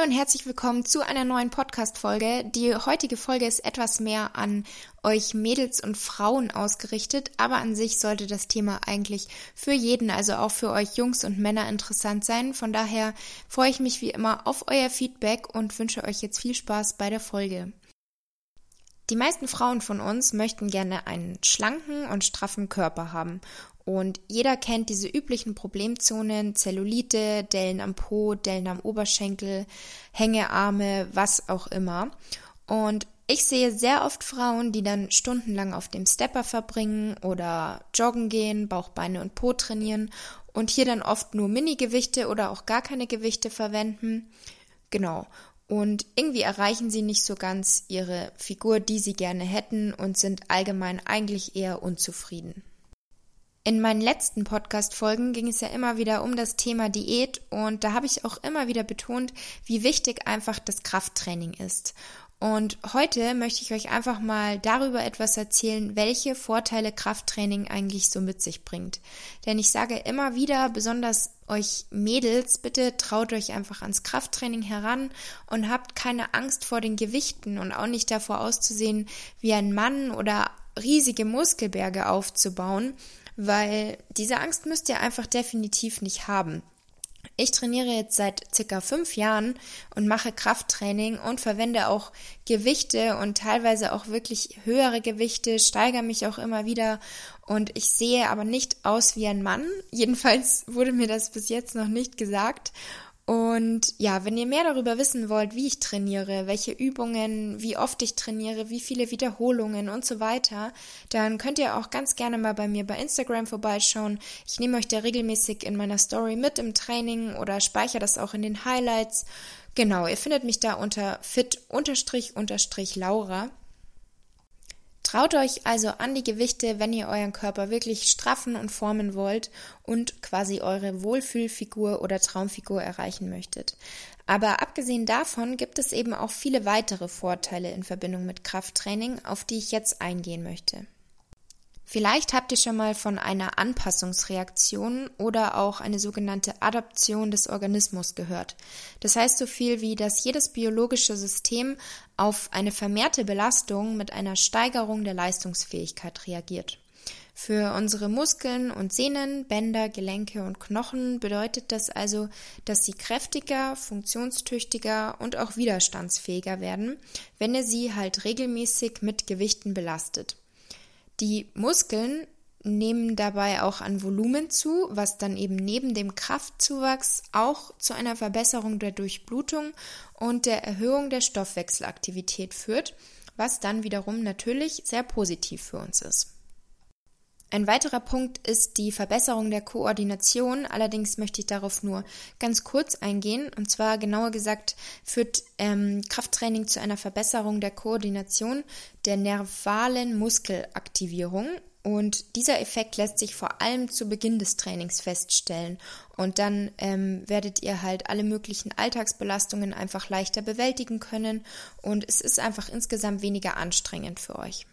Hallo und herzlich willkommen zu einer neuen Podcast-Folge. Die heutige Folge ist etwas mehr an euch Mädels und Frauen ausgerichtet, aber an sich sollte das Thema eigentlich für jeden, also auch für euch Jungs und Männer interessant sein. Von daher freue ich mich wie immer auf euer Feedback und wünsche euch jetzt viel Spaß bei der Folge. Die meisten Frauen von uns möchten gerne einen schlanken und straffen Körper haben und jeder kennt diese üblichen Problemzonen, Zellulite, Dellen am Po, Dellen am Oberschenkel, Hängearme, was auch immer. Und ich sehe sehr oft Frauen, die dann stundenlang auf dem Stepper verbringen oder joggen gehen, Bauch, Beine und Po trainieren und hier dann oft nur Mini-Gewichte oder auch gar keine Gewichte verwenden. Genau. Und irgendwie erreichen sie nicht so ganz ihre Figur, die sie gerne hätten und sind allgemein eigentlich eher unzufrieden. In meinen letzten Podcast-Folgen ging es ja immer wieder um das Thema Diät und da habe ich auch immer wieder betont, wie wichtig einfach das Krafttraining ist. Und heute möchte ich euch einfach mal darüber etwas erzählen, welche Vorteile Krafttraining eigentlich so mit sich bringt. Denn ich sage immer wieder, besonders euch Mädels, bitte traut euch einfach ans Krafttraining heran und habt keine Angst vor den Gewichten und auch nicht davor auszusehen wie ein Mann oder riesige Muskelberge aufzubauen, weil diese Angst müsst ihr einfach definitiv nicht haben. Ich trainiere jetzt seit circa fünf Jahren und mache Krafttraining und verwende auch Gewichte und teilweise auch wirklich höhere Gewichte, steigere mich auch immer wieder und ich sehe aber nicht aus wie ein Mann. Jedenfalls wurde mir das bis jetzt noch nicht gesagt. Und ja, wenn ihr mehr darüber wissen wollt, wie ich trainiere, welche Übungen, wie oft ich trainiere, wie viele Wiederholungen und so weiter, dann könnt ihr auch ganz gerne mal bei mir bei Instagram vorbeischauen. Ich nehme euch da regelmäßig in meiner Story mit im Training oder speichere das auch in den Highlights. Genau, ihr findet mich da unter fit-laura. Traut euch also an die Gewichte, wenn ihr euren Körper wirklich straffen und formen wollt und quasi eure Wohlfühlfigur oder Traumfigur erreichen möchtet. Aber abgesehen davon gibt es eben auch viele weitere Vorteile in Verbindung mit Krafttraining, auf die ich jetzt eingehen möchte. Vielleicht habt ihr schon mal von einer Anpassungsreaktion oder auch eine sogenannte Adaption des Organismus gehört. Das heißt so viel wie, dass jedes biologische System auf eine vermehrte Belastung mit einer Steigerung der Leistungsfähigkeit reagiert. Für unsere Muskeln und Sehnen, Bänder, Gelenke und Knochen bedeutet das also, dass sie kräftiger, funktionstüchtiger und auch widerstandsfähiger werden, wenn ihr sie halt regelmäßig mit Gewichten belastet. Die Muskeln nehmen dabei auch an Volumen zu, was dann eben neben dem Kraftzuwachs auch zu einer Verbesserung der Durchblutung und der Erhöhung der Stoffwechselaktivität führt, was dann wiederum natürlich sehr positiv für uns ist. Ein weiterer Punkt ist die Verbesserung der Koordination. Allerdings möchte ich darauf nur ganz kurz eingehen. Und zwar genauer gesagt führt ähm, Krafttraining zu einer Verbesserung der Koordination der nervalen Muskelaktivierung. Und dieser Effekt lässt sich vor allem zu Beginn des Trainings feststellen. Und dann ähm, werdet ihr halt alle möglichen Alltagsbelastungen einfach leichter bewältigen können. Und es ist einfach insgesamt weniger anstrengend für euch.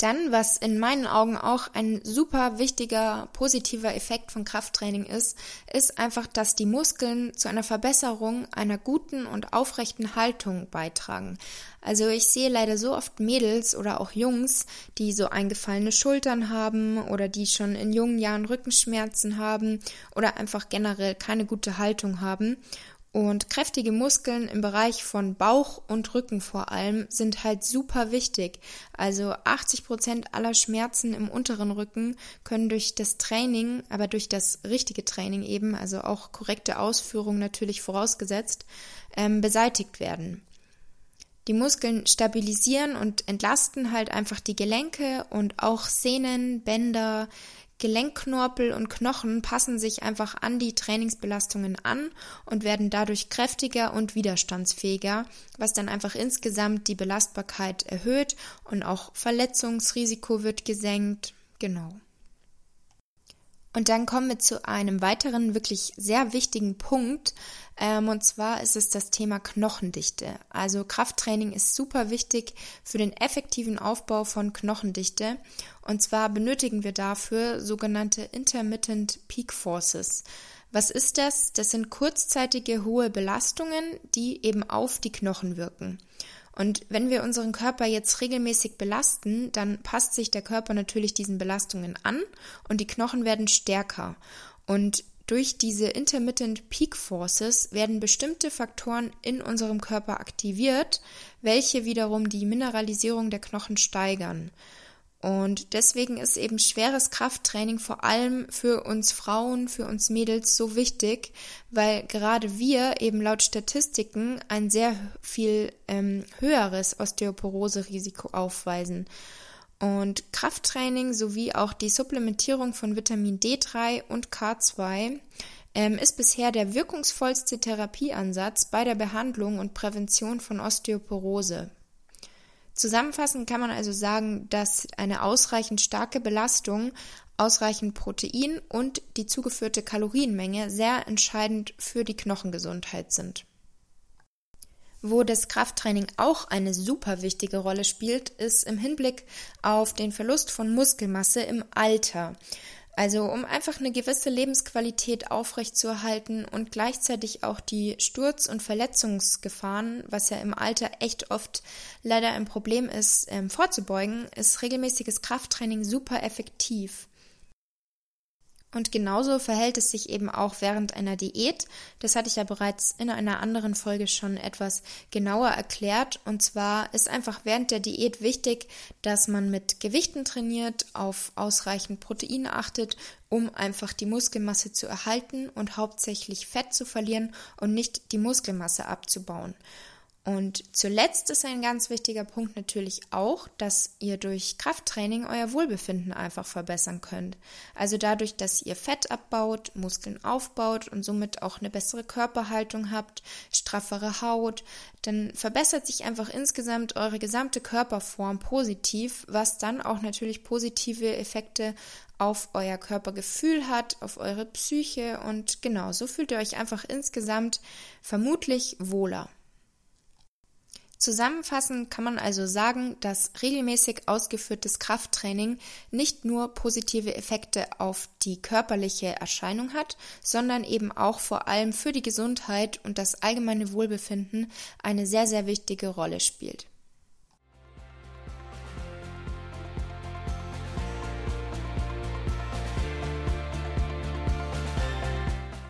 Dann, was in meinen Augen auch ein super wichtiger positiver Effekt von Krafttraining ist, ist einfach, dass die Muskeln zu einer Verbesserung einer guten und aufrechten Haltung beitragen. Also ich sehe leider so oft Mädels oder auch Jungs, die so eingefallene Schultern haben oder die schon in jungen Jahren Rückenschmerzen haben oder einfach generell keine gute Haltung haben. Und kräftige Muskeln im Bereich von Bauch und Rücken vor allem sind halt super wichtig. Also 80 Prozent aller Schmerzen im unteren Rücken können durch das Training, aber durch das richtige Training eben, also auch korrekte Ausführung natürlich vorausgesetzt, ähm, beseitigt werden. Die Muskeln stabilisieren und entlasten halt einfach die Gelenke und auch Sehnen, Bänder, Gelenkknorpel und Knochen passen sich einfach an die Trainingsbelastungen an und werden dadurch kräftiger und widerstandsfähiger, was dann einfach insgesamt die Belastbarkeit erhöht und auch Verletzungsrisiko wird gesenkt. Genau. Und dann kommen wir zu einem weiteren wirklich sehr wichtigen Punkt. Ähm, und zwar ist es das Thema Knochendichte. Also Krafttraining ist super wichtig für den effektiven Aufbau von Knochendichte. Und zwar benötigen wir dafür sogenannte Intermittent Peak Forces. Was ist das? Das sind kurzzeitige hohe Belastungen, die eben auf die Knochen wirken. Und wenn wir unseren Körper jetzt regelmäßig belasten, dann passt sich der Körper natürlich diesen Belastungen an und die Knochen werden stärker. Und durch diese Intermittent Peak Forces werden bestimmte Faktoren in unserem Körper aktiviert, welche wiederum die Mineralisierung der Knochen steigern. Und deswegen ist eben schweres Krafttraining vor allem für uns Frauen, für uns Mädels so wichtig, weil gerade wir eben laut Statistiken ein sehr viel ähm, höheres Osteoporose-Risiko aufweisen. Und Krafttraining sowie auch die Supplementierung von Vitamin D3 und K2 ähm, ist bisher der wirkungsvollste Therapieansatz bei der Behandlung und Prävention von Osteoporose. Zusammenfassend kann man also sagen, dass eine ausreichend starke Belastung, ausreichend Protein und die zugeführte Kalorienmenge sehr entscheidend für die Knochengesundheit sind. Wo das Krafttraining auch eine super wichtige Rolle spielt, ist im Hinblick auf den Verlust von Muskelmasse im Alter. Also um einfach eine gewisse Lebensqualität aufrechtzuerhalten und gleichzeitig auch die Sturz- und Verletzungsgefahren, was ja im Alter echt oft leider ein Problem ist, ähm, vorzubeugen, ist regelmäßiges Krafttraining super effektiv. Und genauso verhält es sich eben auch während einer Diät. Das hatte ich ja bereits in einer anderen Folge schon etwas genauer erklärt. Und zwar ist einfach während der Diät wichtig, dass man mit Gewichten trainiert, auf ausreichend Protein achtet, um einfach die Muskelmasse zu erhalten und hauptsächlich Fett zu verlieren und nicht die Muskelmasse abzubauen. Und zuletzt ist ein ganz wichtiger Punkt natürlich auch, dass ihr durch Krafttraining euer Wohlbefinden einfach verbessern könnt. Also dadurch, dass ihr Fett abbaut, Muskeln aufbaut und somit auch eine bessere Körperhaltung habt, straffere Haut, dann verbessert sich einfach insgesamt eure gesamte Körperform positiv, was dann auch natürlich positive Effekte auf euer Körpergefühl hat, auf eure Psyche und genau, so fühlt ihr euch einfach insgesamt vermutlich wohler. Zusammenfassend kann man also sagen, dass regelmäßig ausgeführtes Krafttraining nicht nur positive Effekte auf die körperliche Erscheinung hat, sondern eben auch vor allem für die Gesundheit und das allgemeine Wohlbefinden eine sehr, sehr wichtige Rolle spielt.